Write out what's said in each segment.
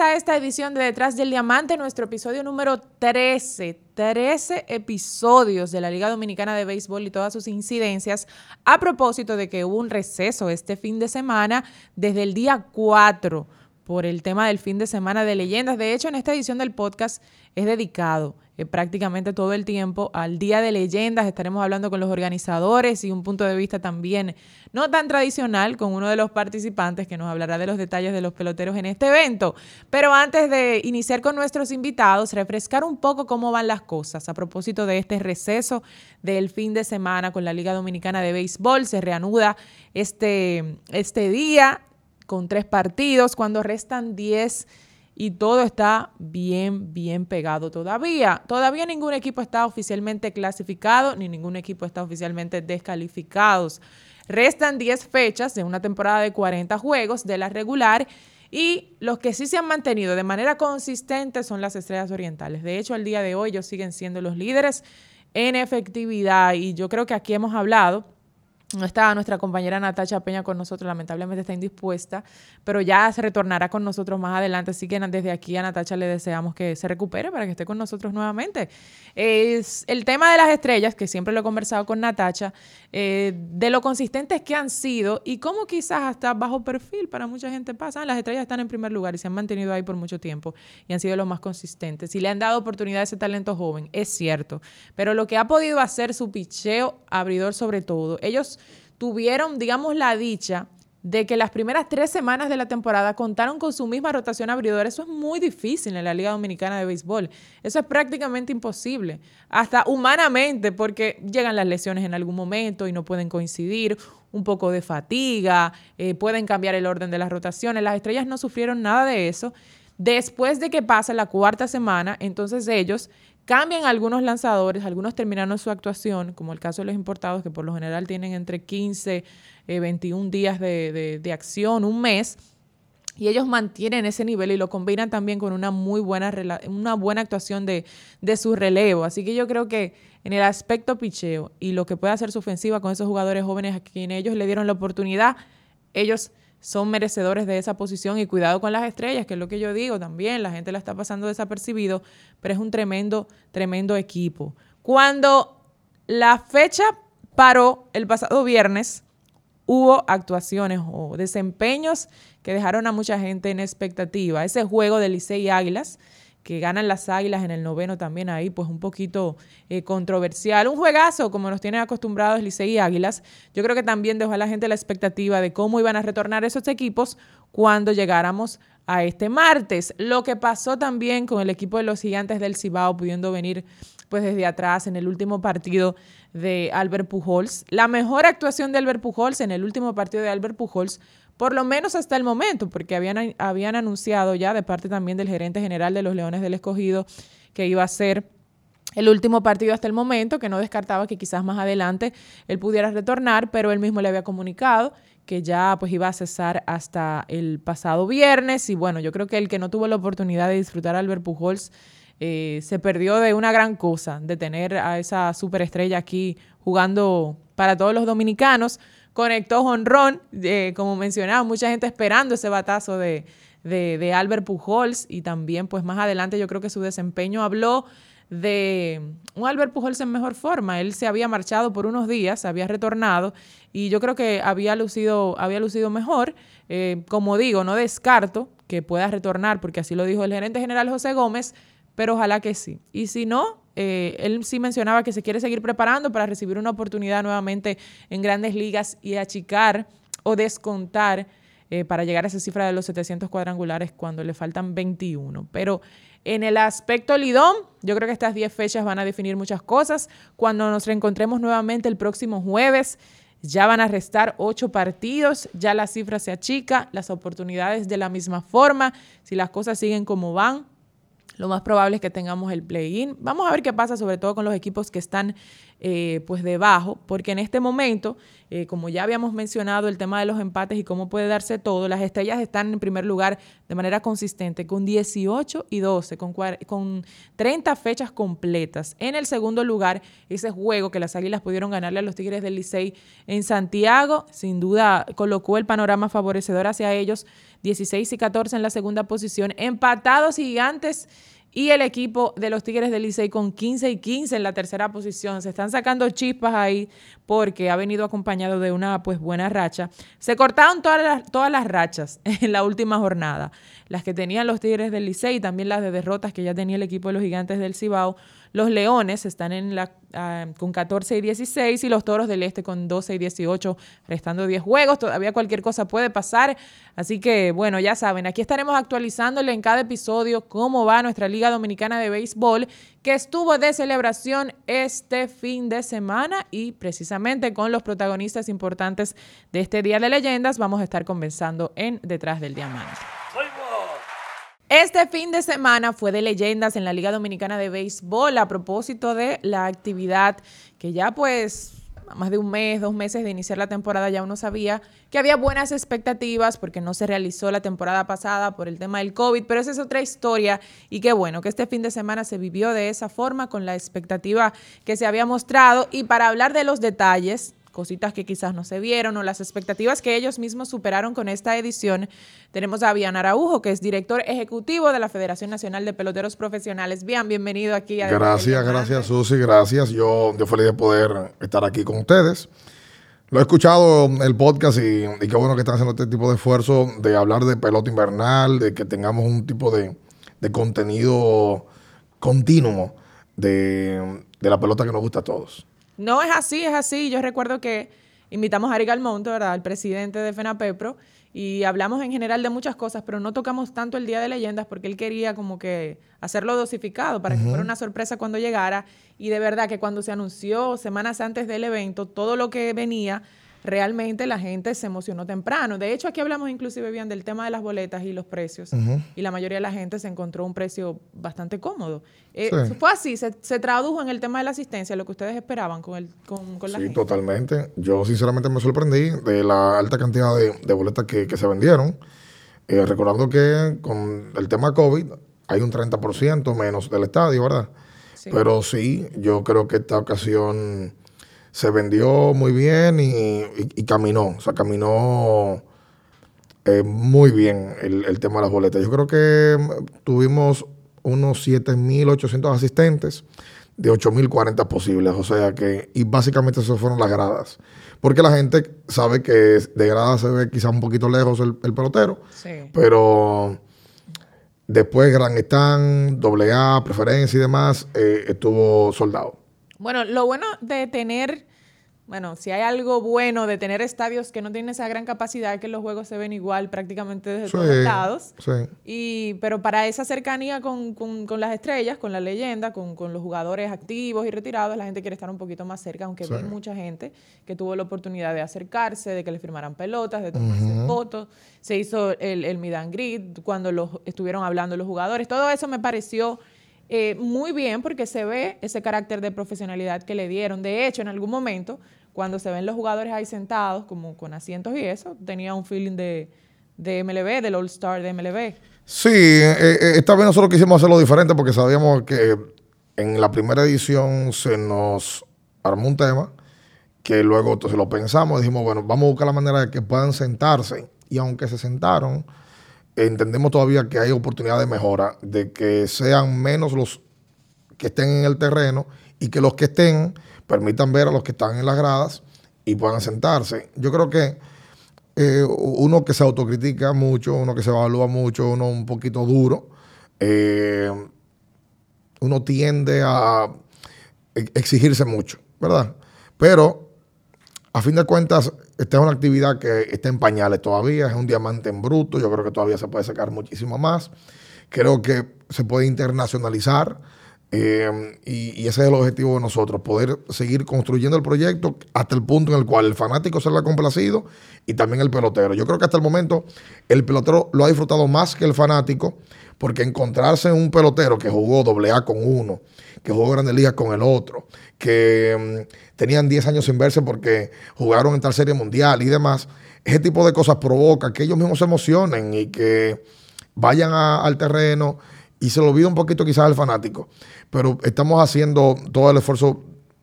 A esta edición de Detrás del Diamante, nuestro episodio número 13. 13 episodios de la Liga Dominicana de Béisbol y todas sus incidencias a propósito de que hubo un receso este fin de semana desde el día 4 por el tema del fin de semana de leyendas. De hecho, en esta edición del podcast es dedicado eh, prácticamente todo el tiempo al Día de Leyendas. Estaremos hablando con los organizadores y un punto de vista también no tan tradicional con uno de los participantes que nos hablará de los detalles de los peloteros en este evento. Pero antes de iniciar con nuestros invitados, refrescar un poco cómo van las cosas a propósito de este receso del fin de semana con la Liga Dominicana de Béisbol. Se reanuda este, este día con tres partidos cuando restan 10 y todo está bien, bien pegado todavía. Todavía ningún equipo está oficialmente clasificado ni ningún equipo está oficialmente descalificados. Restan 10 fechas de una temporada de 40 juegos de la regular y los que sí se han mantenido de manera consistente son las estrellas orientales. De hecho, al día de hoy ellos siguen siendo los líderes en efectividad y yo creo que aquí hemos hablado no está nuestra compañera Natacha Peña con nosotros, lamentablemente está indispuesta, pero ya se retornará con nosotros más adelante. Así que desde aquí a Natacha le deseamos que se recupere para que esté con nosotros nuevamente. Es el tema de las estrellas, que siempre lo he conversado con Natacha, eh, de lo consistentes que han sido y cómo quizás hasta bajo perfil para mucha gente pasa. Las estrellas están en primer lugar y se han mantenido ahí por mucho tiempo y han sido los más consistentes. Y le han dado oportunidad a ese talento joven, es cierto. Pero lo que ha podido hacer su picheo abridor sobre todo, ellos tuvieron, digamos, la dicha de que las primeras tres semanas de la temporada contaron con su misma rotación abridora. Eso es muy difícil en la Liga Dominicana de Béisbol. Eso es prácticamente imposible, hasta humanamente, porque llegan las lesiones en algún momento y no pueden coincidir, un poco de fatiga, eh, pueden cambiar el orden de las rotaciones. Las estrellas no sufrieron nada de eso. Después de que pasa la cuarta semana, entonces ellos Cambian algunos lanzadores, algunos terminaron su actuación, como el caso de los importados, que por lo general tienen entre 15 y 21 días de, acción, un mes, y ellos mantienen ese nivel y lo combinan también con una muy buena, una buena actuación de, de su relevo. Así que yo creo que en el aspecto picheo y lo que puede hacer su ofensiva con esos jugadores jóvenes a quienes ellos le dieron la oportunidad, ellos son merecedores de esa posición y cuidado con las estrellas, que es lo que yo digo también, la gente la está pasando desapercibido, pero es un tremendo, tremendo equipo. Cuando la fecha paró el pasado viernes, hubo actuaciones o desempeños que dejaron a mucha gente en expectativa. Ese juego de Licey Águilas, que ganan las Águilas en el noveno también ahí, pues un poquito eh, controversial. Un juegazo, como nos tienen acostumbrados Licey y Águilas. Yo creo que también dejó a la gente la expectativa de cómo iban a retornar esos equipos cuando llegáramos a este martes. Lo que pasó también con el equipo de los gigantes del Cibao, pudiendo venir pues desde atrás en el último partido de Albert Pujols. La mejor actuación de Albert Pujols en el último partido de Albert Pujols por lo menos hasta el momento, porque habían, habían anunciado ya de parte también del gerente general de los Leones del Escogido que iba a ser el último partido hasta el momento, que no descartaba que quizás más adelante él pudiera retornar, pero él mismo le había comunicado que ya pues iba a cesar hasta el pasado viernes. Y bueno, yo creo que el que no tuvo la oportunidad de disfrutar a Albert Pujols eh, se perdió de una gran cosa, de tener a esa superestrella aquí jugando para todos los dominicanos, conectó honrón, eh, como mencionaba, mucha gente esperando ese batazo de, de, Albert Pujols y también pues más adelante yo creo que su desempeño habló de un Albert Pujols en mejor forma. Él se había marchado por unos días, había retornado y yo creo que había lucido, había lucido mejor. Eh, como digo, no descarto que pueda retornar, porque así lo dijo el gerente general José Gómez, pero ojalá que sí. Y si no, eh, él sí mencionaba que se quiere seguir preparando para recibir una oportunidad nuevamente en grandes ligas y achicar o descontar eh, para llegar a esa cifra de los 700 cuadrangulares cuando le faltan 21. Pero en el aspecto Lidón, yo creo que estas 10 fechas van a definir muchas cosas. Cuando nos reencontremos nuevamente el próximo jueves, ya van a restar 8 partidos, ya la cifra se achica, las oportunidades de la misma forma, si las cosas siguen como van, lo más probable es que tengamos el play-in. Vamos a ver qué pasa, sobre todo con los equipos que están eh, pues debajo, porque en este momento, eh, como ya habíamos mencionado, el tema de los empates y cómo puede darse todo, las estrellas están en primer lugar de manera consistente con 18 y 12, con, con 30 fechas completas. En el segundo lugar, ese juego que las Águilas pudieron ganarle a los Tigres del Licey en Santiago, sin duda colocó el panorama favorecedor hacia ellos, 16 y 14 en la segunda posición, empatados gigantes y el equipo de los Tigres del Licey con 15 y 15 en la tercera posición. Se están sacando chispas ahí porque ha venido acompañado de una pues buena racha. Se cortaron todas las, todas las rachas en la última jornada. Las que tenían los Tigres del Licey y también las de derrotas que ya tenía el equipo de los Gigantes del Cibao. Los Leones están en la, ah, con 14 y 16 y los Toros del Este con 12 y 18, restando 10 juegos. Todavía cualquier cosa puede pasar. Así que, bueno, ya saben, aquí estaremos actualizándole en cada episodio cómo va nuestra Liga Dominicana de Béisbol, que estuvo de celebración este fin de semana y precisamente con los protagonistas importantes de este Día de Leyendas vamos a estar conversando en Detrás del Diamante. Este fin de semana fue de leyendas en la Liga Dominicana de Béisbol a propósito de la actividad que ya pues más de un mes, dos meses de iniciar la temporada ya uno sabía que había buenas expectativas porque no se realizó la temporada pasada por el tema del COVID, pero esa es otra historia. Y qué bueno que este fin de semana se vivió de esa forma con la expectativa que se había mostrado. Y para hablar de los detalles cositas que quizás no se vieron o las expectativas que ellos mismos superaron con esta edición. Tenemos a Bian Araujo, que es director ejecutivo de la Federación Nacional de Peloteros Profesionales. Bian, bienvenido aquí. A gracias, gracias Susi, gracias. Yo, yo feliz de poder estar aquí con ustedes. Lo he escuchado el podcast y, qué bueno que están haciendo este tipo de esfuerzo de hablar de pelota invernal, de que tengamos un tipo de, contenido continuo de, de la pelota que nos gusta a todos. No es así, es así. Yo recuerdo que invitamos a Ari Galmonte, ¿verdad? El presidente de FENAPEPRO, y hablamos en general de muchas cosas, pero no tocamos tanto el Día de Leyendas porque él quería como que hacerlo dosificado para que fuera una sorpresa cuando llegara. Y de verdad que cuando se anunció semanas antes del evento, todo lo que venía realmente la gente se emocionó temprano. De hecho, aquí hablamos inclusive bien del tema de las boletas y los precios. Y la mayoría de la gente se encontró un precio bastante cómodo. Eh, fue así, se, tradujo en el tema de la asistencia, lo que ustedes esperaban con, el, con, con la sí, totalmente. Yo sinceramente me sorprendí de la alta cantidad de, boletas que, se vendieron. Eh, recordando que con el tema COVID hay un 30% menos del estadio, ¿verdad? Pero sí, yo creo que esta ocasión se vendió muy bien y, caminó, o sea, caminó eh, muy bien el, tema de las boletas. Yo creo que tuvimos unos 7.800 asistentes de 8.040 posibles, o sea que, y básicamente esas fueron las gradas. Porque la gente sabe que de gradas se ve quizás un poquito lejos el, pelotero, pero después Gran Están, AA, preferencia y demás, eh, estuvo soldado. Bueno, lo bueno de tener, bueno, si hay algo bueno de tener estadios que no tienen esa gran capacidad, que los juegos se ven igual prácticamente desde todos lados. Sí. Y, pero para esa cercanía con, las estrellas, con la leyenda, con, los jugadores activos y retirados, la gente quiere estar un poquito más cerca, aunque vi mucha gente que tuvo la oportunidad de acercarse, de que le firmaran pelotas, de tomarse fotos. Se hizo el, el Midan Grid cuando los, estuvieron hablando los jugadores. Todo eso me pareció eh, muy bien porque se ve ese carácter de profesionalidad que le dieron. De hecho, en algún momento, cuando se ven los jugadores ahí sentados, como con asientos y eso, tenía un feeling de, de MLB, del All Star de MLB. Sí, eh, eh, esta vez nosotros quisimos hacerlo diferente porque sabíamos que en la primera edición se nos armó un tema que luego entonces lo pensamos dijimos, bueno, vamos a buscar la manera de que puedan sentarse. Y aunque se sentaron, entendemos todavía que hay oportunidad de mejora, de que sean menos los que estén en el terreno y que los que estén permitan ver a los que están en las gradas y puedan sentarse. Yo creo que eh, uno que se autocritica mucho, uno que se evalúa mucho, uno un poquito duro, eh, uno tiende a exigirse mucho, ¿verdad? Pero a fin de cuentas, esta es una actividad que está en pañales todavía, es un diamante en bruto, yo creo que todavía se puede sacar muchísimo más. Creo que se puede internacionalizar eh, y, ese es el objetivo de nosotros, poder seguir construyendo el proyecto hasta el punto en el cual el fanático se lo ha complacido y también el pelotero. Yo creo que hasta el momento el pelotero lo ha disfrutado más que el fanático Porque encontrarse un pelotero que jugó doble A con uno, que jugó Grandes Ligas con el otro, que mm, tenían 10 años sin verse porque jugaron en tal serie mundial y demás, ese tipo de cosas provoca que ellos mismos se emocionen y que vayan al terreno y se lo olvida un poquito quizás al fanático. Pero estamos haciendo todo el esfuerzo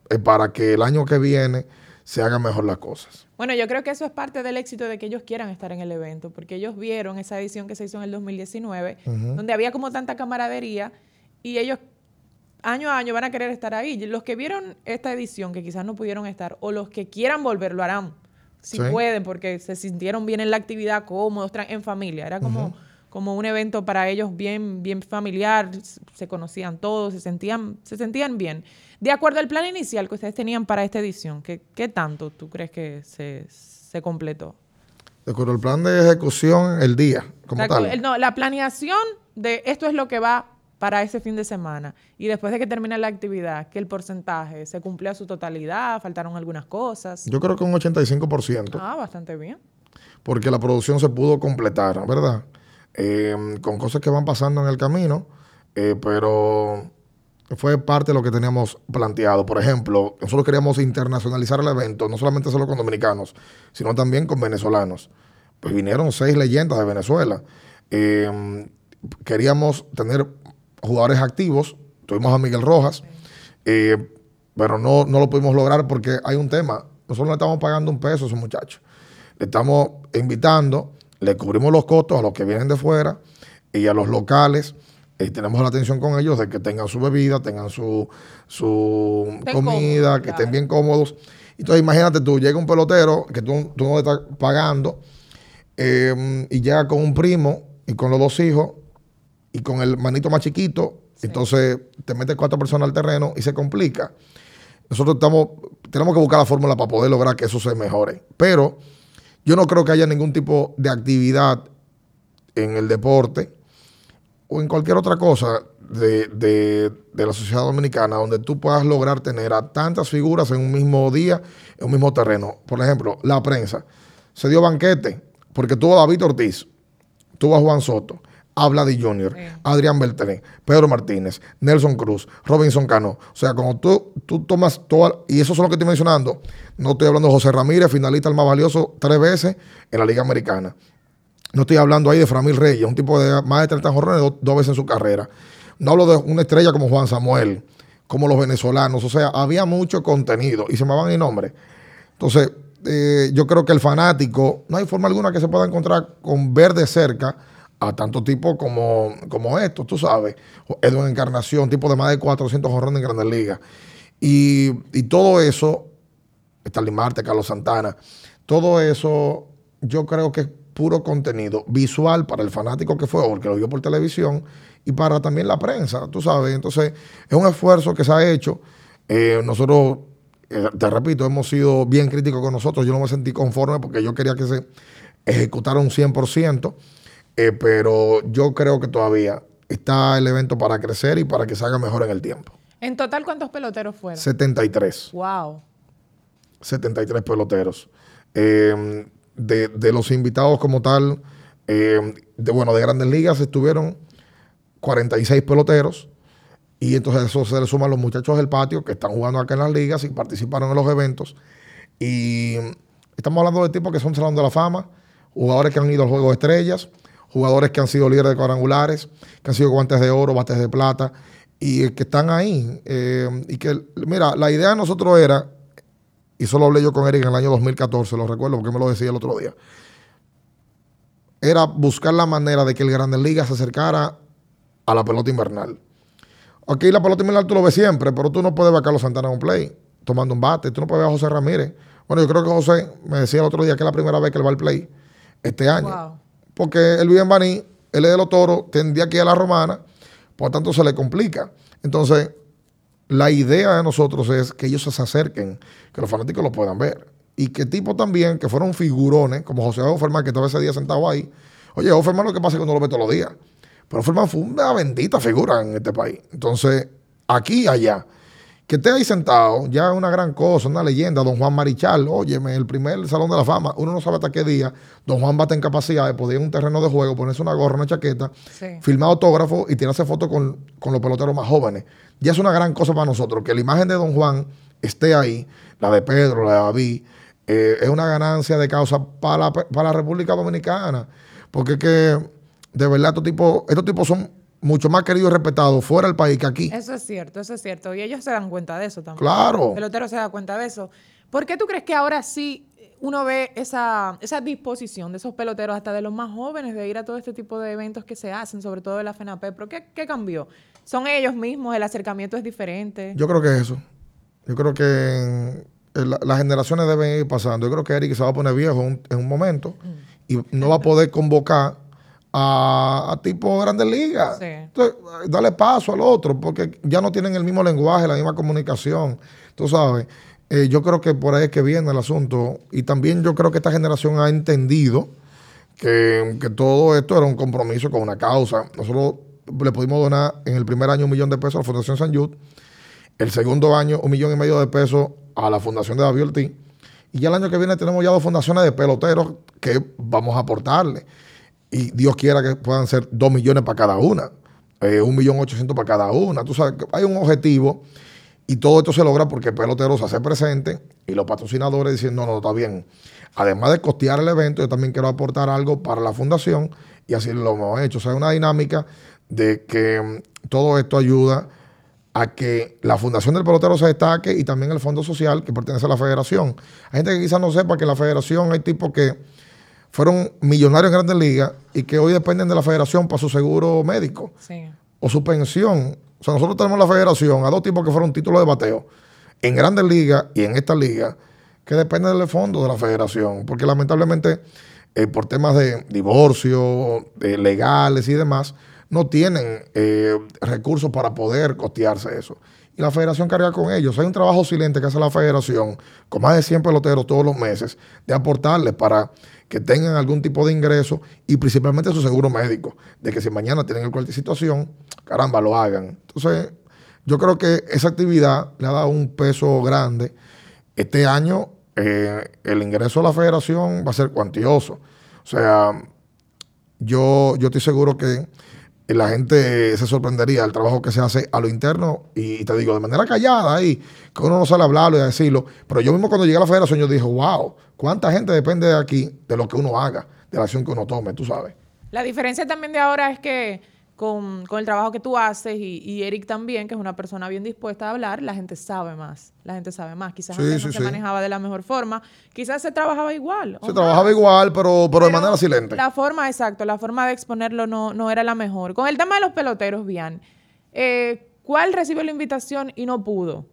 eh, para que el año que viene se hagan mejor las cosas. Bueno, yo creo que eso es parte del éxito de que ellos quieran estar en el evento, porque ellos vieron esa edición que se hizo en el 2019, donde había como tanta camaradería y ellos año a año van a querer estar ahí. Los que vieron esta edición, que quizás no pudieron estar, o los que quieran volver, lo harán, si pueden, porque se sintieron bien en la actividad, cómodos, en familia. Era como, como un evento para ellos bien, bien familiar, se conocían todos, se sentían, se sentían bien. De acuerdo al plan inicial que ustedes tenían para esta edición, ¿qué, qué tanto tú crees que se, se completó? De acuerdo al plan de ejecución, el día, como tal. no, la planeación de esto es lo que va para ese fin de semana y después de que termine la actividad, que el porcentaje se cumplió a su totalidad, faltaron algunas cosas. Yo creo que un 85%. Ah, bastante bien. Porque la producción se pudo completar, ¿verdad? Eh, con cosas que van pasando en el camino, eh, pero fue parte de lo que teníamos planteado. Por ejemplo, nosotros queríamos internacionalizar el evento, no solamente solo con dominicanos, sino también con venezolanos. Pues vinieron seis leyendas de Venezuela. Eh, queríamos tener jugadores activos. Tuvimos a Miguel Rojas, eh, pero no, no lo pudimos lograr porque hay un tema. Nosotros no le estamos pagando un peso a esos muchachos. Le estamos invitando, le cubrimos los costos a los que vienen de fuera y a los locales. Y tenemos la atención con ellos de que tengan su bebida, tengan su, su comida, que estén bien cómodos. Entonces, imagínate tú, llega un pelotero que tú, tú no le estás pagando eh, y llega con un primo y con los dos hijos y con el manito más chiquito, entonces te metes cuatro personas al terreno y se complica. Nosotros estamos, tenemos que buscar la fórmula para poder lograr que eso se mejore. Pero yo no creo que haya ningún tipo de actividad en el deporte o en cualquier otra cosa de, la sociedad dominicana donde tú puedas lograr tener a tantas figuras en un mismo día, en un mismo terreno. Por ejemplo, la prensa. Se dio banquete porque tuvo a David Ortiz, tuvo a Juan Soto, habla de Junior, Adrián Beltrán, Pedro Martínez, Nelson Cruz, Robinson Cano. O sea, cuando tú, tú tomas todo, y eso es lo que estoy mencionando, no estoy hablando de José Ramírez, finalista el más valioso tres veces en la Liga Americana. No estoy hablando ahí de Framil Reyes, un tipo de más de 30 jorrones dos, veces en su carrera. No hablo de una estrella como Juan Samuel, como los venezolanos. O sea, había mucho contenido y se me van el nombre. Entonces, eh, yo creo que el fanático, no hay forma alguna que se pueda encontrar con ver de cerca a tanto tipo como, como estos, tú sabes. Edwin Encarnación, tipo de más de 400 jorrones en Grandes Ligas. Y, y todo eso, Starling Marte, Carlos Santana, todo eso yo creo que es puro contenido visual para el fanático que fue, porque lo vio por televisión, y para también la prensa, tú sabes. Entonces, es un esfuerzo que se ha hecho. Eh, nosotros, eh, te repito, hemos sido bien críticos con nosotros. Yo no me sentí conforme porque yo quería que se ejecutara un 100%. Eh, pero yo creo que todavía está el evento para crecer y para que se haga mejor en el tiempo. ¿En total cuántos peloteros fueron? 73. Wow. 73 peloteros. Eh, de, los invitados como tal, eh, de, bueno, de grandes ligas estuvieron 46 peloteros. Y entonces eso se le suman los muchachos del patio que están jugando acá en las ligas y participaron en los eventos. Y estamos hablando de tipos que son Salón de la Fama, jugadores que han ido al Juego de Estrellas, jugadores que han sido líderes de cuadrangulares, que han sido guantes de oro, bates de plata, y que están ahí. Eh, y que, mira, la idea de nosotros era, y solo hablé yo con Eric en el año 2014, lo recuerdo porque me lo decía el otro día, era buscar la manera de que el Grandes Ligas se acercara a la pelota invernal. Aquí la pelota invernal tú lo ves siempre, pero tú no puedes ver a Carlos Santana en un play, tomando un bate, tú no puedes ver a José Ramírez. Bueno, yo creo que José me decía el otro día que es la primera vez que él va al play este año porque él vive Baní, él es de los toros, tendría que ir a la romana, por tanto se le complica. Entonces, la idea de nosotros es que ellos se acerquen, que los fanáticos lo puedan ver. Y que tipo también, que fueron figurones, como José Offerman, que estaba ese día sentado ahí. Oye, Offerman lo que pasa es que no lo ve todos los días. Pero Offerman fue una bendita figura en este país. Entonces, aquí y allá, que esté ahí sentado, ya es una gran cosa, una leyenda. Don Juan Marichal, óyeme, el primer Salón de la Fama, uno no sabe hasta qué día. Don Juan va a tener capacidad de poder ir a un terreno de juego, ponerse una gorra, una chaqueta, filmar autógrafo y tirarse fotos con, con, los peloteros más jóvenes. Ya es una gran cosa para nosotros. Que la imagen de Don Juan esté ahí, la de Pedro, la de David, eh, es una ganancia de causa para la, para la República Dominicana. Porque es que, de verdad, estos tipos, estos tipos son mucho más querido y respetado fuera del país que aquí. Eso es cierto, eso es cierto. Y ellos se dan cuenta de eso también. Claro. El pelotero se da cuenta de eso. ¿Por qué tú crees que ahora sí uno ve esa, esa disposición de esos peloteros, hasta de los más jóvenes, de ir a todo este tipo de eventos que se hacen, sobre todo de la FENAPE? ¿Pero qué, qué cambió? ¿Son ellos mismos? ¿El acercamiento es diferente? Yo creo que es eso. Yo creo que las generaciones deben ir pasando. Yo creo que Eric se va a poner viejo en un momento y no va a poder convocar a, tipo grandes ligas. Entonces, dale paso al otro, porque ya no tienen el mismo lenguaje, la misma comunicación. Tú sabes, eh, yo creo que por ahí es que viene el asunto. Y también yo creo que esta generación ha entendido que, todo esto era un compromiso con una causa. Nosotros le pudimos donar en el primer año un millón de pesos a la Fundación San Yud, el segundo año un millón y medio de pesos a la Fundación de David Ortiz. Y ya el año que viene tenemos ya dos fundaciones de peloteros que vamos a aportarle y Dios quiera que puedan ser dos millones para cada una, eh, un millón ochocientos para cada una. Tú sabes que hay un objetivo y todo esto se logra porque el pelotero se hace presente y los patrocinadores dicen, no, no, está bien. Además de costear el evento, yo también quiero aportar algo para la fundación y así lo hemos hecho. O sea, es una dinámica de que mm, todo esto ayuda a que la fundación del pelotero se destaque y también el fondo social que pertenece a la federación. Hay gente que quizás no sepa que en la federación hay tipos que fueron millonarios en grandes ligas y que hoy dependen de la federación para su seguro médico o su pensión. O sea, nosotros tenemos la federación a dos tipos que fueron títulos de bateo en grandes ligas y en esta liga que dependen del fondo de la federación, porque lamentablemente eh, por temas de divorcio, de legales y demás, no tienen eh, recursos para poder costearse eso. Y la federación carga con ellos. Hay un trabajo silente que hace la federación con más de 100 peloteros todos los meses de aportarles para que tengan algún tipo de ingreso y principalmente su seguro médico, de que si mañana tienen cualquier situación, caramba, lo hagan. Entonces, yo creo que esa actividad le ha dado un peso grande. Este año eh, el ingreso a la federación va a ser cuantioso. O sea, yo, yo estoy seguro que la gente se sorprendería del trabajo que se hace a lo interno y, te digo, de manera callada ahí, que uno no sale a hablarlo y a decirlo. Pero yo mismo cuando llegué a la federación yo dije, wow, cuánta gente depende de aquí, de lo que uno haga, de la acción que uno tome, tú sabes. La diferencia también de ahora es que con, el trabajo que tú haces y, Eric también, que es una persona bien dispuesta a hablar, la gente sabe más. La gente sabe más. Quizás antes no se manejaba de la mejor forma. Quizás se trabajaba igual. Se trabajaba igual, pero, pero, de manera silente. La forma, exacto, la forma de exponerlo no, no era la mejor. Con el tema de los peloteros, bien. Eh, ¿Cuál recibió la invitación y no pudo?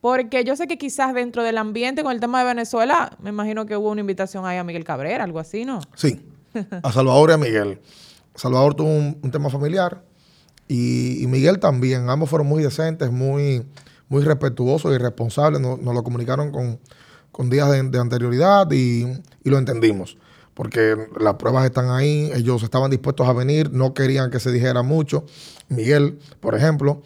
Porque yo sé que quizás dentro del ambiente con el tema de Venezuela, me imagino que hubo una invitación ahí a Miguel Cabrera, algo así, ¿no? Sí, a Salvador y a Miguel. Salvador tuvo un, tema familiar y, Miguel también. Ambos fueron muy decentes, muy, muy respetuosos y responsables. Nos, lo comunicaron con, días de, anterioridad y, lo entendimos. Porque las pruebas están ahí, ellos estaban dispuestos a venir, no querían que se dijera mucho. Miguel, por ejemplo,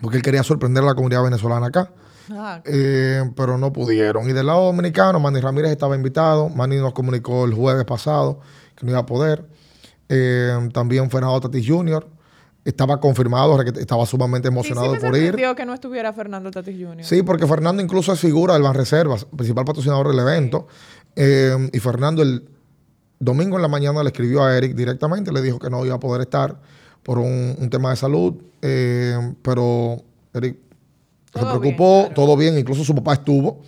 porque él quería sorprender a la comunidad venezolana acá. Ah, eh, pero no pudieron. Y del lado dominicano, Manny Ramírez estaba invitado. Manny nos comunicó el jueves pasado que no iba a poder. Eh, también Fernando Tatis Jr. Estaba confirmado, estaba sumamente emocionado por ir. que no estuviera Fernando Tatis Jr. Sí, porque Fernando incluso es figura del Banreservas, principal patrocinador del evento. Eh, y Fernando el domingo en la mañana le escribió a Eric directamente, le dijo que no iba a poder estar por un, tema de salud. Eh, pero Eric se preocupó, todo bien, incluso su papá estuvo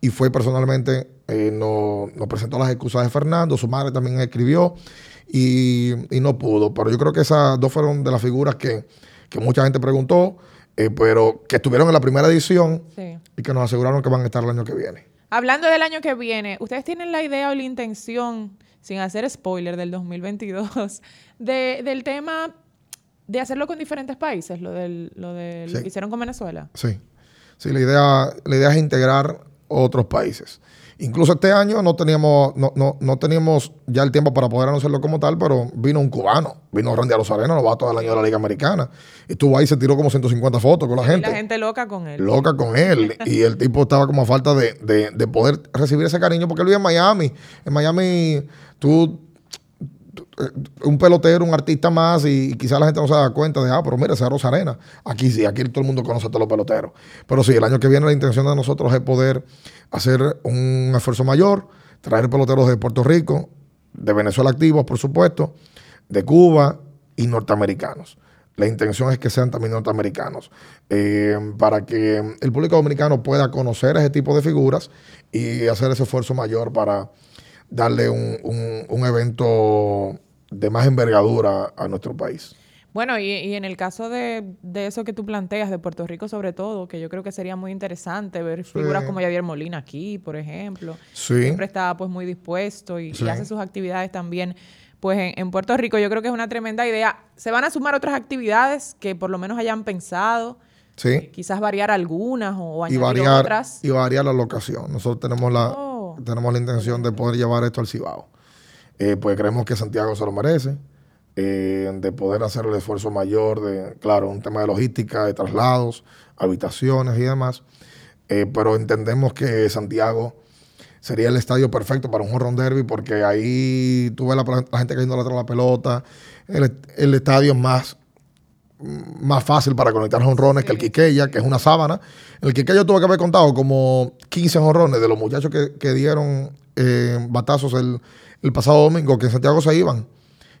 y fue personalmente, nos no presentó las excusas de Fernando, su madre también escribió y, no pudo. Pero yo creo que esas dos fueron de las figuras que, mucha gente preguntó, eh, pero que estuvieron en la primera edición y que nos aseguraron que van a estar el año que viene. Hablando del año que viene, ¿ustedes tienen la idea o la intención, sin hacer spoiler del 2022, de, del tema de hacerlo con diferentes países, lo, del, lo, de, lo que hicieron con Venezuela? Sí. Sí, la idea, la idea es integrar otros países. Incluso este año no teníamos, no, no, no teníamos ya el tiempo para poder anunciarlo como tal, pero vino un cubano, vino Randy Arozarena, lo va todo el año de la Liga Americana. Y estuvo ahí, se tiró como 150 fotos con la Y gente. la gente loca con él. Loca con él. y el tipo estaba como a falta de, de- de poder recibir ese cariño porque él vive en Miami. En Miami, tú, un pelotero, un artista más, y, quizás la gente no se da cuenta de, ah, pero mira, ese es Rosarena. Aquí sí, aquí todo el mundo conoce a todos los peloteros. Pero sí, el año que viene la intención de nosotros es poder hacer un esfuerzo mayor, traer peloteros de Puerto Rico, de Venezuela activos, por supuesto, de Cuba y norteamericanos. La intención es que sean también norteamericanos, eh, para que el público dominicano pueda conocer ese tipo de figuras y hacer ese esfuerzo mayor para darle un- un evento de más envergadura a nuestro país. Bueno, y, y en el caso de, de eso que tú planteas, de Puerto Rico sobre todo, que yo creo que sería muy interesante ver figuras como Yadier Molina aquí, por ejemplo. Sí. Siempre está pues muy dispuesto y, hace sus actividades también pues en, en Puerto Rico. Yo creo que es una tremenda idea. Se van a sumar otras actividades que por lo menos hayan pensado, Sí. quizás variar algunas o, o y añadir variar, otras. y variar la locación. Nosotros tenemos la, Oh. tenemos la intención de poder llevar esto al Cibao. Eh, pues creemos que Santiago se lo merece, eh, de poder hacer el esfuerzo mayor de, claro, un tema de logística, de traslados, habitaciones y demás. Eh, pero entendemos que Santiago sería el estadio perfecto para un jorrón derby porque ahí tú ves la, la gente cayendo atrás de la pelota, el, el estadio es más más fácil para conectar jonrones que el Quiqueya, que es una sábana. El Quiqueya tuvo que haber contado como 15 jonrones de los muchachos que, que dieron eh, batazos el, el pasado domingo, que en Santiago se iban.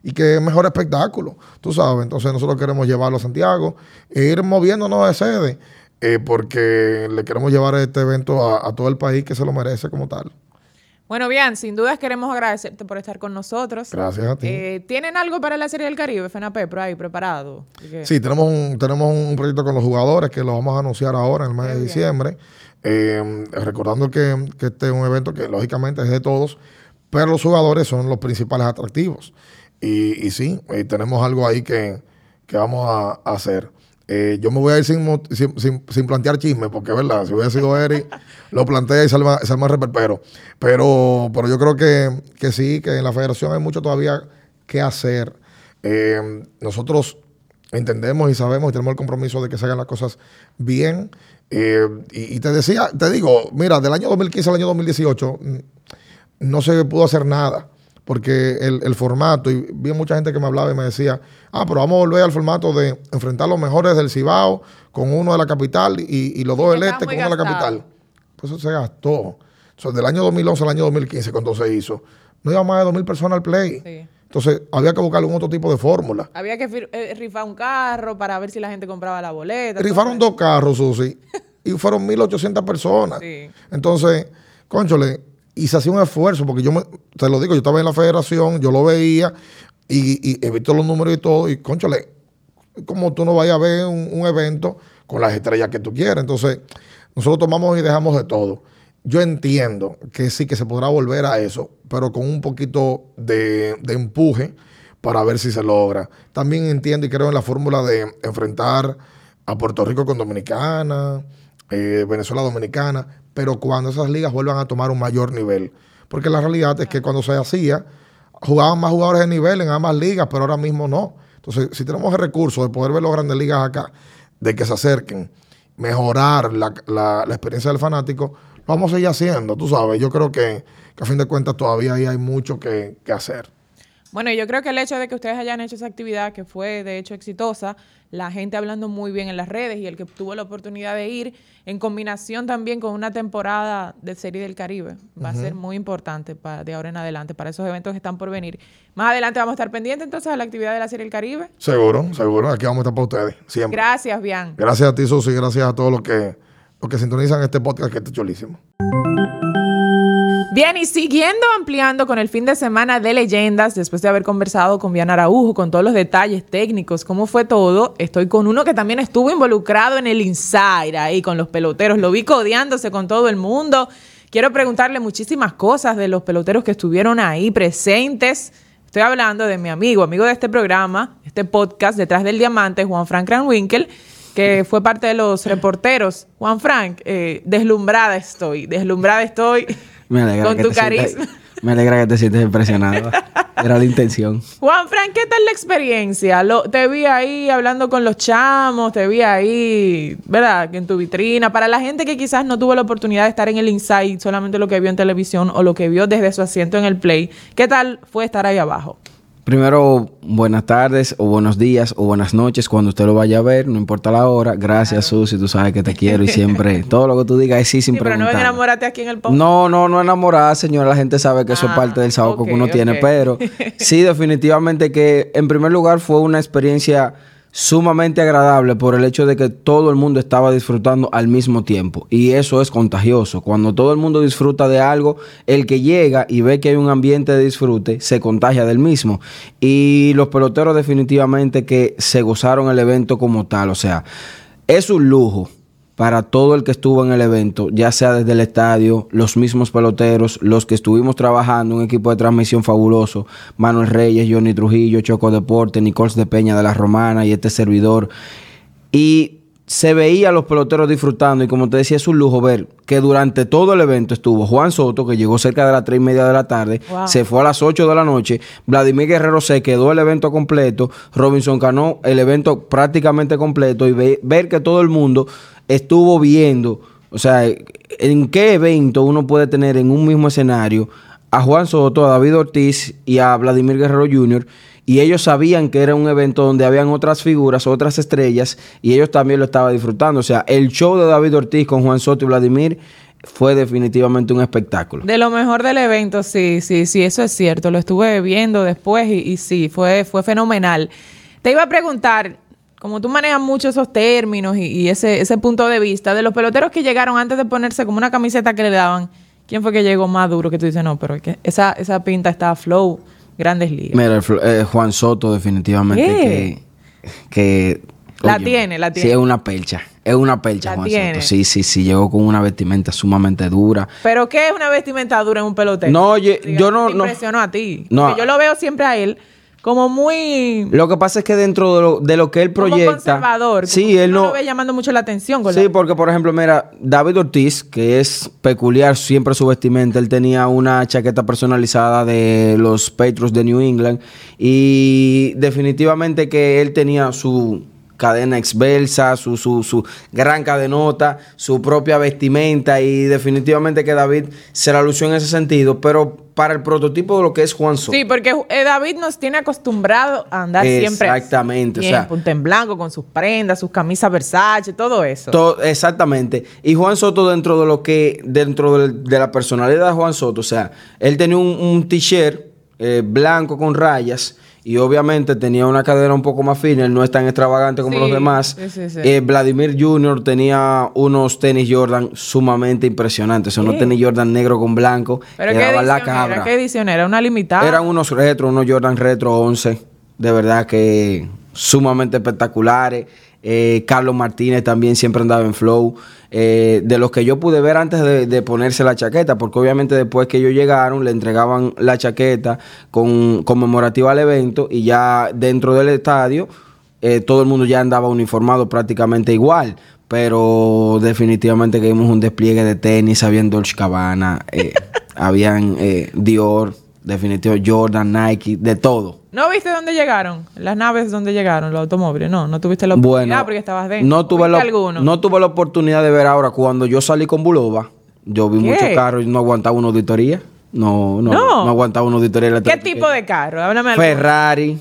Y que es mejor espectáculo, tú sabes. Entonces nosotros queremos llevarlo a Santiago e ir moviéndonos de sede, eh, porque le queremos llevar este evento a, a todo el país que se lo merece como tal. Bueno, bien, sin dudas queremos agradecerte por estar con nosotros. Gracias a ti. Eh, ¿Tienen algo para la Serie del Caribe, FENAPE, por ahí preparado? Sí, tenemos un, tenemos un proyecto con los jugadores que lo vamos a anunciar ahora en el mes de bien. diciembre. Eh, recordando que, que este es un evento que lógicamente es de todos, pero los jugadores son los principales atractivos. Y, y sí, eh, tenemos algo ahí que, que vamos a, a hacer. Eh, yo me voy a ir sin, sin, sin- sin plantear chisme, porque es verdad, si hubiera sido Eric, lo plantea y sale más reperpero. Pero, pero yo creo que, que sí, que en la federación hay mucho todavía que hacer. Eh, nosotros entendemos y sabemos y tenemos el compromiso de que se hagan las cosas bien. Eh, y, y te decía, te digo, mira, del año 2015 al año 2018 mm, no se pudo hacer nada. Porque el, el formato, y vi mucha gente que me hablaba y me decía, ah, pero vamos a volver al formato de enfrentar los mejores del Cibao con uno de la capital y, y los dos del este con uno de la capital. Pues eso se gastó. Sea, del año 2011 al año 2015, cuando se hizo, no iba más de 2.000 personas al play. Sí. Entonces, había que buscar algún otro tipo de fórmula. Había que eh, rifar un carro para ver si la gente compraba la boleta. Rifaron dos carros, Susi, y fueron 1.800 personas. Sí. Entonces, conchole, y se hacía un esfuerzo, porque yo me- te lo digo, yo estaba en la federación, yo lo veía, y, he visto los números y todo, y conchole, como tú no vayas a ver un, evento con las estrellas que tú quieres. Entonces, nosotros tomamos y dejamos de todo. Yo entiendo que sí que se podrá volver a eso, pero con un poquito de empuje para ver si se logra. También entiendo y creo en la fórmula de enfrentar a Puerto Rico con Dominicana, eh, Venezuela Dominicana, pero cuando esas ligas vuelvan a tomar un mayor nivel. Porque la realidad es que cuando se hacía, jugaban más jugadores de nivel en ambas ligas, pero ahora mismo no. Entonces, si tenemos el recurso de poder ver las grandes ligas acá, de que se acerquen, mejorar la, la- experiencia del fanático, vamos a seguir haciendo, tú sabes. Yo creo que, que a fin de cuentas todavía ahí hay mucho que, que hacer. Bueno, yo creo que el hecho de que ustedes hayan hecho esa actividad, que fue de hecho exitosa, la gente hablando muy bien en las redes y el que tuvo la oportunidad de ir, en combinación también con una temporada de Serie del Caribe, va a ser muy importante pa- de ahora en adelante para esos eventos que están por venir. Más adelante vamos a estar pendientes entonces a la actividad de la Serie del Caribe. Seguro, seguro. Aquí vamos a estar para ustedes, siempre. Gracias, Bian. Gracias a ti, Susi. Gracias a todos los que, los que sintonizan este podcast que está chulísimo. Bien, y siguiendo ampliando con el fin de semana de leyendas, después de haber conversado con Bian Araujo, con todos los detalles técnicos, cómo fue todo, estoy con uno que también estuvo involucrado en el Inside ahí con los peloteros. Lo vi codeándose con todo el mundo. Quiero preguntarle muchísimas cosas de los peloteros que estuvieron ahí presentes. Estoy hablando de mi amigo, amigo de este programa, este podcast, Detrás del Diamante, Juan Frank Winkel, que fue parte de los reporteros. Juan Frank, eh, deslumbrada estoy, deslumbrada estoy con tu carisma. me alegra que te sientes impresionado. Era la intención. Juan Frank, ¿qué tal la experiencia? Lo, te vi ahí hablando con los chamos, te vi ahí, ¿verdad? En tu vitrina. Para la gente que quizás no tuvo la oportunidad de estar en el Inside, solamente lo que vio en televisión o lo que vio desde su asiento en el Play, ¿qué tal fue estar ahí abajo? Primero, buenas tardes o buenos días o buenas noches cuando usted lo vaya a ver, no importa la hora. Gracias, Susi, tú sabes que te quiero y siempre todo lo que tú digas es sí sin sí, Pero no enamorarte aquí en el podcast. No, no, no enamorar, señora. La gente sabe que eso es ah, parte del sábado que uno tiene, pero sí, definitivamente que en primer lugar fue una experiencia sumamente agradable por el hecho de que todo el mundo estaba disfrutando al mismo tiempo. Y eso es contagioso. Cuando todo el mundo disfruta de algo, el que llega y ve que hay un ambiente de disfrute, se contagia del mismo. Y los peloteros definitivamente que se gozaron el evento como tal. O sea, es un lujo para todo el que estuvo en el evento, ya sea desde el estadio, los mismos peloteros, los que estuvimos trabajando, un equipo de transmisión fabuloso, Manuel Reyes, Johnny Trujillo, Choco Deporte, Nicols de Peña de la Romana y este servidor. Y se veía a los peloteros disfrutando y como te decía es un lujo ver que durante todo el evento estuvo Juan Soto que llegó cerca de las tres y media de la tarde se fue a las 8 de la noche Vladimir Guerrero se quedó el evento completo Robinson ganó el evento prácticamente completo y ver que todo el mundo estuvo viendo, o sea, en qué evento uno puede tener en un mismo escenario a Juan Soto, a David Ortiz y a Vladimir Guerrero Jr. Y ellos sabían que era un evento donde habían otras figuras, otras estrellas, y ellos también lo estaban disfrutando. O sea, el show de David Ortiz con Juan Soto y Vladimir fue definitivamente un espectáculo. De lo mejor del evento, sí, sí, sí, eso es cierto. Lo estuve viendo después y, sí, fue, fue fenomenal. Te iba a preguntar, como tú manejas mucho esos términos y, ese, ese punto de vista, de los peloteros que llegaron antes de ponerse como una camiseta que le daban, ¿quién fue que llegó más duro? Que tú dices, no, pero es que esa, esa pinta está flow, grandes ligas. Mira, eh, Juan Soto definitivamente que... que la tiene, la tiene. Sí, es una pelcha. Es una pelcha, Juan Soto. Sí, sí, sí. Llegó con una vestimenta sumamente dura. ¿Pero qué es una vestimenta dura en un pelotero? No, yo, yo no... Me impresionó a ti. No. yo lo veo siempre a él como muy... Lo que pasa es que dentro de lo, de lo que él proyecta... Como conservador. Sí, él no... lo ve llamando mucho la atención. sí, porque por ejemplo, mira, David Ortiz, que es peculiar siempre su vestimenta, él tenía una chaqueta personalizada de los Patriots de New England y definitivamente que él tenía su cadena excelsa, su, su, su gran cadenota, su propia vestimenta y definitivamente que David se la lució en ese sentido, pero para el prototipo de lo que es Juan Soto. Sí, porque eh, David nos tiene acostumbrado a andar siempre exactamente, o sea, punta en blanco con sus prendas, sus camisas Versace, todo eso. Exactamente. Y Juan Soto dentro de lo que dentro de, la personalidad de Juan Soto, o sea, él tenía un, t-shirt eh, blanco con rayas y obviamente tenía una cadera un poco más fina, él no es tan extravagante como los demás. Eh, Vladimir Jr. tenía unos tenis Jordan sumamente impresionantes, son unos tenis Jordan negro con blanco ¿Pero qué edición la cabra. Era? ¿Qué edición era? ¿Una limitada? Eran unos retro, unos Jordan retro 11, de verdad que sumamente espectaculares. Eh, Carlos Martínez también siempre andaba en flow. Eh, de los que yo pude ver antes de, ponerse la chaqueta, porque obviamente después que ellos llegaron le entregaban la chaqueta con conmemorativa al evento y ya dentro del estadio eh, todo el mundo ya andaba uniformado prácticamente igual. Pero definitivamente que vimos un despliegue de tenis, habían Dolce Cabana, habían Dior, definitivo Jordan, Nike, de todo. ¿No viste dónde llegaron? Las naves donde llegaron, los automóviles. No, no tuviste la oportunidad porque estabas dentro. No tuve, la, no tuve la oportunidad de ver ahora. Cuando yo salí con Bulova, yo vi muchos carros y no aguantaba una auditoría. No, no, no, aguantaba una auditoría. ¿Qué tipo de carro? Háblame Ferrari.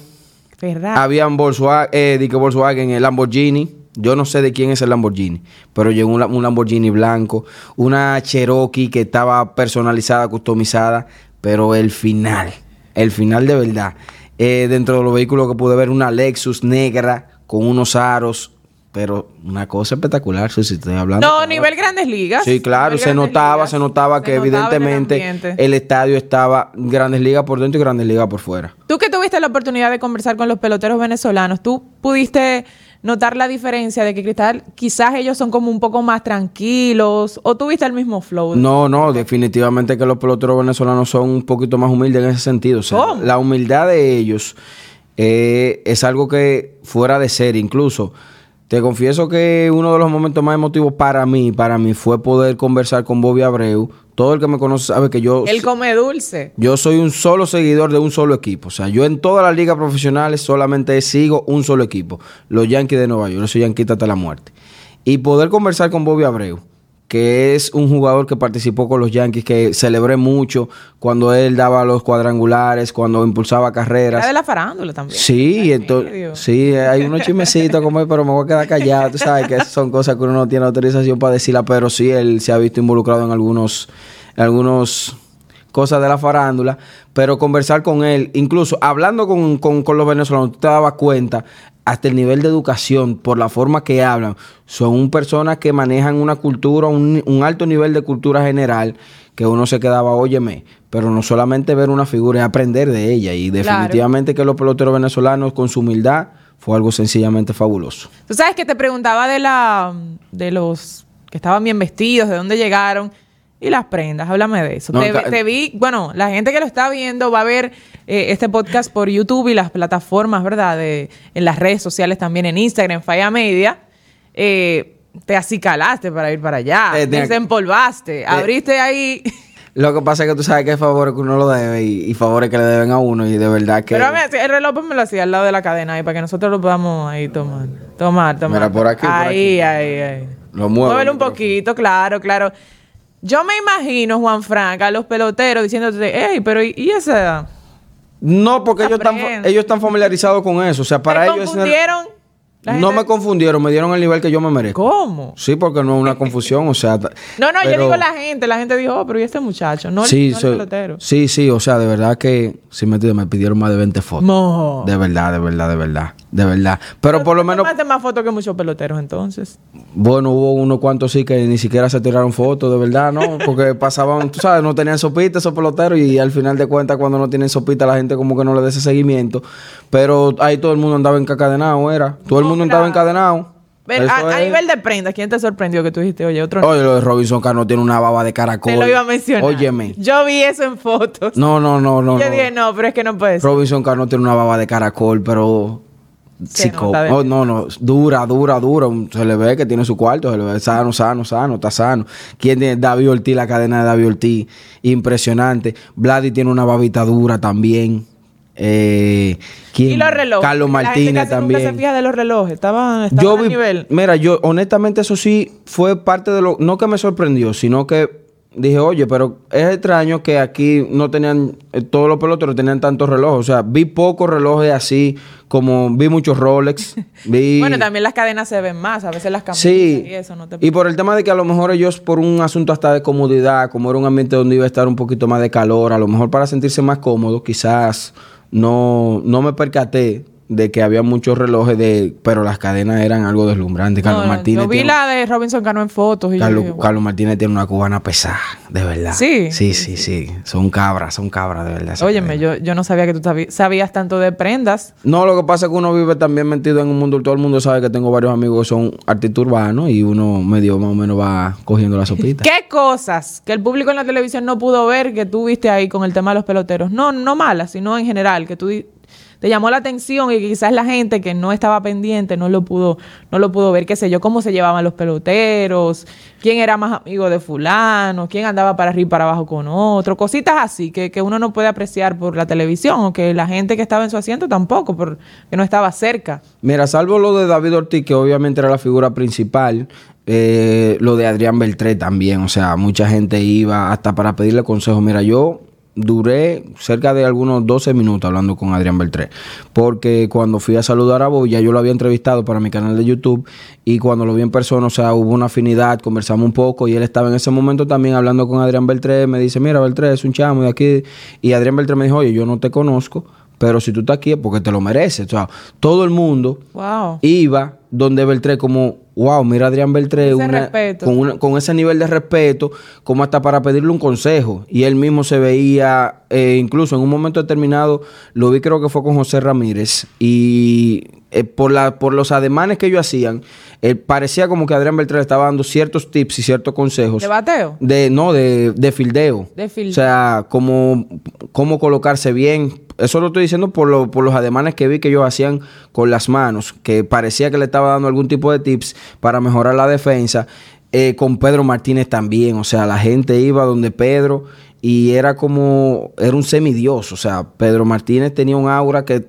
Ferrari. Habían Volkswagen, eh, Volkswagen, el Lamborghini. Yo no sé de quién es el Lamborghini, pero llegó un, un, Lamborghini blanco, una Cherokee que estaba personalizada, customizada, pero el final, el final de verdad. Eh, dentro de los vehículos que pude ver, una Lexus negra con unos aros. Pero una cosa espectacular, si estoy hablando. No, nivel grandes ligas. Sí, claro, se notaba, se notaba que evidentemente el, estadio estaba grandes ligas por dentro y grandes ligas por fuera. Tú que tuviste la oportunidad de conversar con los peloteros venezolanos, ¿tú pudiste notar la diferencia de que Cristal, quizás ellos son como un poco más tranquilos, o tuviste el mismo flow? No, no, definitivamente que los peloteros venezolanos son un poquito más humildes en ese sentido. O sea, la humildad de ellos eh, es algo que fuera de ser, incluso. Te confieso que uno de los momentos más emotivos para mí, para mí, fue poder conversar con Bobby Abreu. Todo el que me conoce sabe que yo... Él come dulce. Yo soy un solo seguidor de un solo equipo. O sea, yo en todas las ligas profesionales solamente sigo un solo equipo. Los Yankees de Nueva York. Yo soy yanquita hasta la muerte. Y poder conversar con Bobby Abreu que es un jugador que participó con los Yankees, que celebré mucho cuando él daba los cuadrangulares, cuando impulsaba carreras. Era de la farándula también. Sí, entonces, sí, hay unos chismecitos como pero me voy a quedar callado. Tú sabes que son cosas que uno no tiene autorización para decirla, pero sí, él se ha visto involucrado en algunos, en algunos cosas de la farándula, pero conversar con él, incluso hablando con, con, con los venezolanos, tú te dabas cuenta hasta el nivel de educación, por la forma que hablan, son personas que manejan una cultura, un, alto nivel de cultura general, que uno se quedaba, óyeme, pero no solamente ver una figura, es aprender de ella. Y definitivamente que los peloteros venezolanos, con su humildad, fue algo sencillamente fabuloso. Tú sabes que te preguntaba de la de los que estaban bien vestidos, de dónde llegaron. Y las prendas, háblame de eso. te, vi, bueno, la gente que lo está viendo va a ver eh, este podcast por YouTube y las plataformas, ¿verdad? De, en las redes sociales también, en Instagram, Falla Media. Eh, te acicalaste para ir para allá, eh, te desempolvaste, abriste ahí. Lo que pasa es que tú sabes que hay favores que uno lo debe y, favores que le deben a uno y de verdad que... Pero el reloj pues, me lo hacía al lado de la cadena ahí para que nosotros lo podamos ahí tomar. Tomar, tomar. Mira, por aquí, ahí, ahí, ahí. Lo muevo. un poquito, claro, claro. Yo me imagino, Juan Frank, a los peloteros diciéndote, hey, pero ¿y, esa? No, porque ellos están, ellos están familiarizados con eso. O sea, para ellos... confundieron? No me confundieron, me dieron el nivel que yo me merezco. ¿Cómo? Sí, porque no es una confusión, o sea... no, no, yo digo la gente, la gente dijo, oh, pero ¿y este muchacho? No, sí, el, pelotero. Sí, sí, o sea, de verdad que sí me, me pidieron más de 20 fotos. No. De verdad, de verdad, de verdad, de verdad. Pero, por lo menos... tomaste más fotos que muchos peloteros entonces? Bueno, hubo unos cuantos sí que ni siquiera se tiraron fotos, de verdad, ¿no? Porque pasaban, tú sabes, no tenían sopita esos peloteros y al final de cuentas cuando no tienen sopita la gente como que no le da ese seguimiento. Pero ahí todo el mundo andaba encadenado, era. Todo el mundo andaba encadenado. a, nivel de prenda, ¿quién te sorprendió que tú dijiste, oye, otro? Oye, lo de Robinson Cano tiene una baba de caracol. Te lo iba a mencionar. Óyeme. Yo vi eso en fotos. No, no, no, no. Yo dije, no, pero es que no puede ser. Robinson Cano tiene una baba de caracol, pero Psico oh, no, no, dura, dura, dura. Se le ve que tiene su cuarto, se le ve sano, sano, sano, está sano. ¿Quién tiene? David Ortiz, la cadena de David Ortiz. Impresionante. Vladi tiene una babita dura también. Eh, ¿quién? Y los relojes. Carlos Martínez también. se fija de los relojes. Estaban, yo a nivel. Mira, yo honestamente eso sí fue parte de lo. No que me sorprendió, sino que dije, oye, pero es extraño que aquí no tenían, eh, todos los peloteros tenían tantos relojes. O sea, vi pocos relojes así, como vi muchos Rolex. Vi... bueno, también las cadenas se ven más, a veces las camisas sí. y eso no te... Y por el tema de que a lo mejor ellos, por un asunto hasta de comodidad, como era un ambiente donde iba a estar un poquito más de calor, a lo mejor para sentirse más cómodo, quizás no, no me percaté de que había muchos relojes de pero las cadenas eran algo deslumbrante. Carlos Martínez yo vi la de Robinson Cano en fotos y Carlos, Carlos Martínez tiene una cubana pesada de verdad. Sí. Sí sí sí son cabras son cabras de verdad óyeme yo, yo no sabía que tú sabías tanto de prendas. No lo que pasa es que uno vive también metido en un mundo todo el mundo sabe que tengo varios amigos que son artistas urbanos y uno medio más o menos va cogiendo la sopita. Qué cosas que el público en la televisión no pudo ver que tú viste ahí con el tema de los peloteros no no malas sino en general que tú te llamó la atención y quizás la gente que no estaba pendiente no lo pudo, no lo pudo ver, qué sé yo, cómo se llevaban los peloteros, quién era más amigo de fulano, quién andaba para arriba y para abajo con otro, cositas así que, que uno no puede apreciar por la televisión o que la gente que estaba en su asiento tampoco, porque no estaba cerca. Mira, salvo lo de David Ortiz, que obviamente era la figura principal, eh, lo de Adrián Beltré también, o sea, mucha gente iba hasta para pedirle consejo. Mira, yo duré cerca de algunos 12 minutos hablando con Adrián Beltré, porque cuando fui a saludar a Boy, ya yo lo había entrevistado para mi canal de YouTube y cuando lo vi en persona, o sea, hubo una afinidad, conversamos un poco y él estaba en ese momento también hablando con Adrián Beltré, me dice, mira, Beltré es un chamo de aquí, y Adrián Beltré me dijo, oye, yo no te conozco, pero si tú estás aquí es porque te lo mereces. O sea, todo el mundo iba donde Beltré como, wow, mira Adrián Beltré con, con, ese nivel de respeto, como hasta para pedirle un consejo. Y él mismo se veía, eh, incluso en un momento determinado, lo vi creo que fue con José Ramírez, y eh, por, la, por los ademanes que ellos hacían, eh, parecía como que Adrián Beltré estaba dando ciertos tips y ciertos consejos. ¿De bateo? De, no, de, de fildeo. De fildeo. O sea, cómo, cómo colocarse bien eso lo estoy diciendo por, por los ademanes que vi que ellos hacían con las manos, que parecía que le estaba dando algún tipo de tips para mejorar la defensa. Eh, con Pedro Martínez también, o sea, la gente iba donde Pedro y era como, era un semidios, o sea, Pedro Martínez tenía un aura que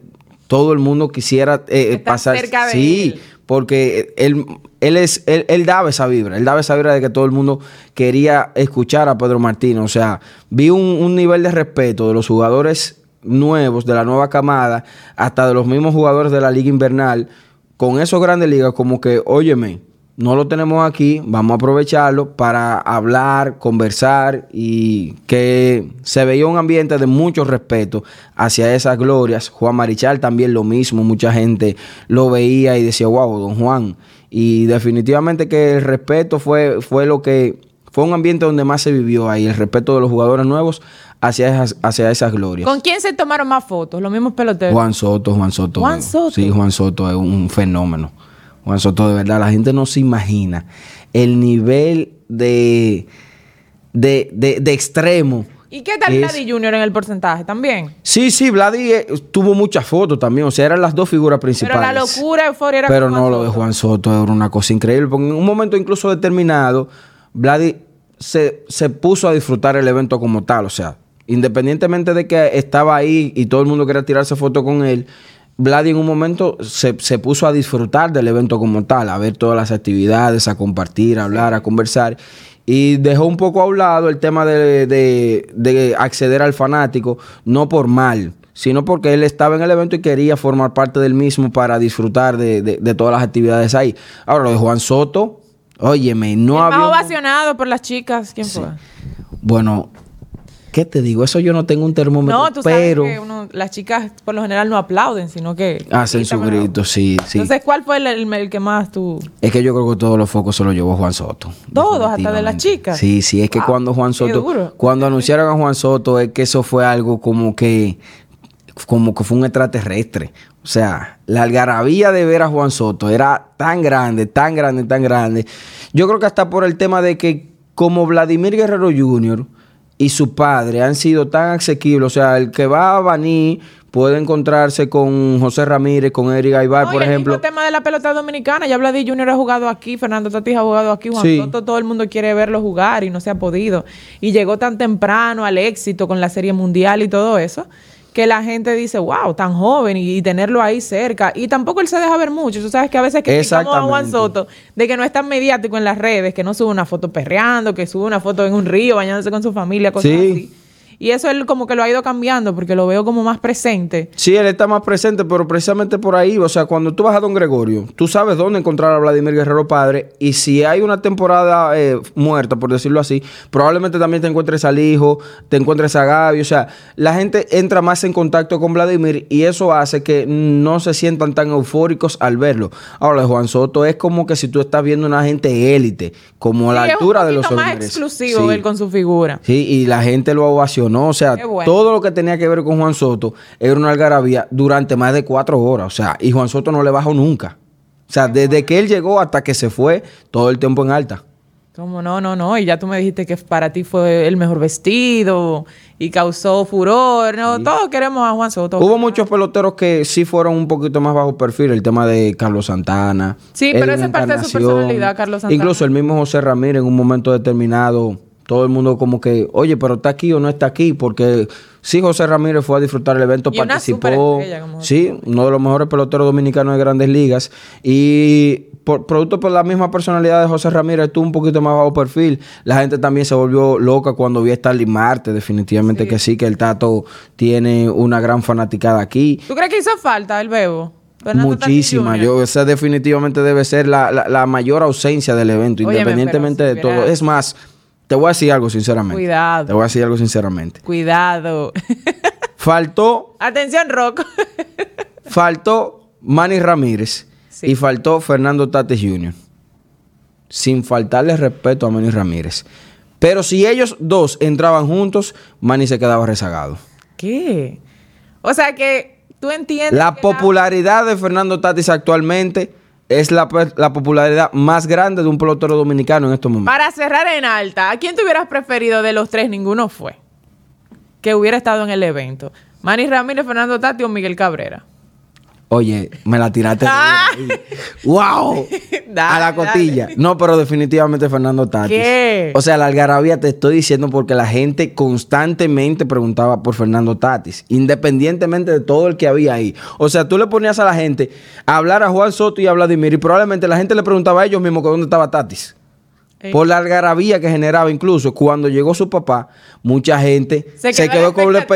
todo el mundo quisiera eh, pasar. Cerca de sí, porque él, él, es, él, él, daba esa vibra, él daba esa vibra de que todo el mundo quería escuchar a Pedro Martínez, o sea, vi un, un nivel de respeto de los jugadores nuevos, de la nueva camada, hasta de los mismos jugadores de la liga invernal, con esos grandes ligas, como que, óyeme, no lo tenemos aquí, vamos a aprovecharlo para hablar, conversar y que se veía un ambiente de mucho respeto hacia esas glorias. Juan Marichal también lo mismo, mucha gente lo veía y decía, wow, don Juan. Y definitivamente que el respeto fue, fue lo que, fue un ambiente donde más se vivió ahí, el respeto de los jugadores nuevos hacia esas, hacia esas glorias. ¿Con quién se tomaron más fotos? Los mismos peloteros. Juan Soto, Juan Soto. Juan Soto. Sí, Juan Soto es un fenómeno. Juan Soto, de verdad, la gente no se imagina el nivel de, de, de, de extremo. ¿Y qué tal Vladi Junior en el porcentaje también? Sí, sí, Vladi eh, tuvo muchas fotos también, o sea, eran las dos figuras principales. Pero la locura, euforia era Pero no, lo de Juan Soto era una cosa increíble, porque en un momento incluso determinado, Vladi se, se puso a disfrutar el evento como tal, o sea, independientemente de que estaba ahí y todo el mundo quería tirarse foto con él, Vladi en un momento se, se, puso a disfrutar del evento como tal, a ver todas las actividades, a compartir, a hablar, a conversar. Y dejó un poco a un lado el tema de, de, de acceder al fanático, no por mal, sino porque él estaba en el evento y quería formar parte del mismo para disfrutar de, de, todas las actividades ahí. Ahora, lo de Juan Soto, óyeme, no había... Más ovacionado por las chicas, ¿quién sí. fue? Bueno, ¿Qué te digo? Eso yo no tengo un termómetro, no, tú pero... Sabes que uno, las chicas por lo general no aplauden, sino que... Hacen su grito, sí, sí. Entonces, ¿cuál fue el, el, el, que más tú...? Es que yo creo que todos los focos se los llevó Juan Soto. ¿Todos? ¿Hasta de las chicas? Sí, sí. Es que wow, cuando Juan Soto... Cuando anunciaron a Juan Soto, es que eso fue algo como que... Como que fue un extraterrestre. O sea, la algarabía de ver a Juan Soto era tan grande, tan grande, tan grande. Yo creo que hasta por el tema de que como Vladimir Guerrero Jr., y su padre han sido tan asequibles. O sea, el que va a Baní puede encontrarse con José Ramírez, con Eric Aybar, no, por el ejemplo. El tema de la pelota dominicana, ya Vladi Junior ha jugado aquí, Fernando Tatis ha jugado aquí, Juan Sí. Soto, todo el mundo quiere verlo jugar y no se ha podido. Y llegó tan temprano al éxito con la Serie Mundial y todo eso, que la gente dice, wow, tan joven y, y tenerlo ahí cerca. Y tampoco él se deja ver mucho. Tú sabes que a veces criticamos a Juan Soto de que no es tan mediático en las redes, que no sube una foto perreando, que sube una foto en un río bañándose con su familia, cosas Sí. así. Y eso él como que lo ha ido cambiando porque lo veo como más presente. Sí, él está más presente, pero precisamente por ahí, o sea, cuando tú vas a Don Gregorio, tú sabes dónde encontrar a Vladimir Guerrero Padre, y si hay una temporada eh, muerta, por decirlo así, probablemente también te encuentres al hijo, te encuentres a Gaby, o sea, la gente entra más en contacto con Vladimir y eso hace que no se sientan tan eufóricos al verlo. Ahora, Juan Soto es como que si tú estás viendo una gente élite, como a la altura es de un los poquito más hombres. exclusivo Sí. él con su figura. Sí, y la gente lo ovacionó. O sea, bueno. todo lo que tenía que ver con Juan Soto era una algarabía durante más de cuatro horas. O sea, y Juan Soto no le bajó nunca. O sea, desde que él llegó hasta que se fue, todo el tiempo en alta. Como no, no, no. Y ya tú me dijiste que para ti fue el mejor vestido y causó furor. No, todos queremos a Juan Soto. Hubo muchos peloteros que sí fueron un poquito más bajo perfil. El tema de Carlos Santana. Sí, pero esa es parte de su personalidad, Carlos Santana. Incluso el mismo José Ramírez en un momento determinado. Todo el mundo como que, oye, pero está aquí o no está aquí, porque sí, José Ramírez fue a disfrutar el evento, Y participó. Sí, uno de los mejores peloteros dominicanos de grandes ligas. Y por producto por la misma personalidad de José Ramírez, estuvo un poquito más bajo perfil. La gente también se volvió loca cuando vio a Starly Marte. Definitivamente Sí. que sí, que el Tato tiene una gran fanaticada aquí. ¿Tú crees que hizo falta el bebo? Fernando Muchísima. Yo, esa definitivamente debe ser la, la- la mayor ausencia del evento, Óyeme, independientemente de todo. Es más, te voy a decir algo sinceramente. Cuidado. Te voy a decir algo sinceramente. Cuidado. Faltó, Atención, Rocco. faltó Manny Ramírez Sí. y faltó Fernando Tates Jr. Sin faltarle respeto a Manny Ramírez. Pero si ellos dos entraban juntos, Manny se quedaba rezagado. ¿Qué? O sea que tú entiendes. La popularidad de Fernando Tatis actualmente es la, pe- la popularidad más grande de un pelotero dominicano en estos momentos. Para cerrar en alta, ¿a quién te hubieras preferido de los tres? Ninguno fue. que hubiera estado en el evento. Manny Ramírez, Fernando Tati o Miguel Cabrera. Oye, me la tiraste. ¡Wow! a la cotilla. No, pero definitivamente Fernando Tatis. ¿Qué? O sea, la algarabía te estoy diciendo porque la gente constantemente preguntaba por Fernando Tatis, independientemente de todo el que había ahí. O sea, tú le ponías a la gente a hablar a Juan Soto y a Vladimir y probablemente la gente le preguntaba a ellos mismos que dónde estaba Tatis. Por la algarabía que generaba, incluso cuando llegó su papá, mucha gente se quedó, con el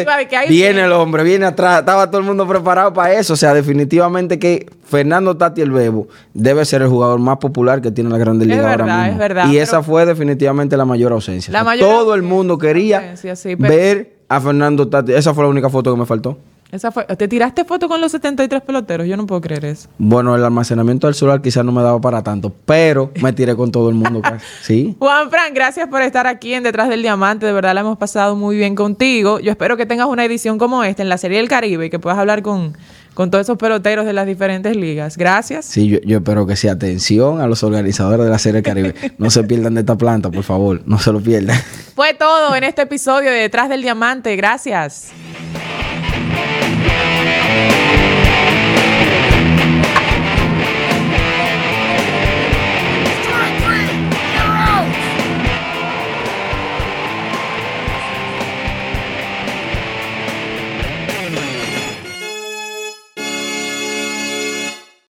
Viene el hombre, viene atrás, estaba todo el mundo preparado para eso. O sea, definitivamente que Fernando Tati el Bebo debe ser el jugador más popular que tiene la Grande Liga ahora mismo. Es verdad, y esa fue definitivamente la mayor ausencia. todo el mundo quería ver a Fernando Tati. Esa fue la única foto que me faltó. Esa fue, ¿Te tiraste foto con los 73 peloteros? Yo no puedo creer eso. Bueno, el almacenamiento del celular quizás no me daba para tanto, pero me tiré con todo el mundo. ¿Sí? Juan Fran, gracias por estar aquí en Detrás del Diamante. De verdad la hemos pasado muy bien contigo. Yo espero que tengas una edición como esta en la Serie del Caribe y que puedas hablar con, con todos esos peloteros de las diferentes ligas. Gracias. Sí, yo, yo, espero que sea atención a los organizadores de la Serie del Caribe. No se pierdan de esta planta, por favor. No se lo pierdan. Fue todo en este episodio de Detrás del Diamante. Gracias. Thank.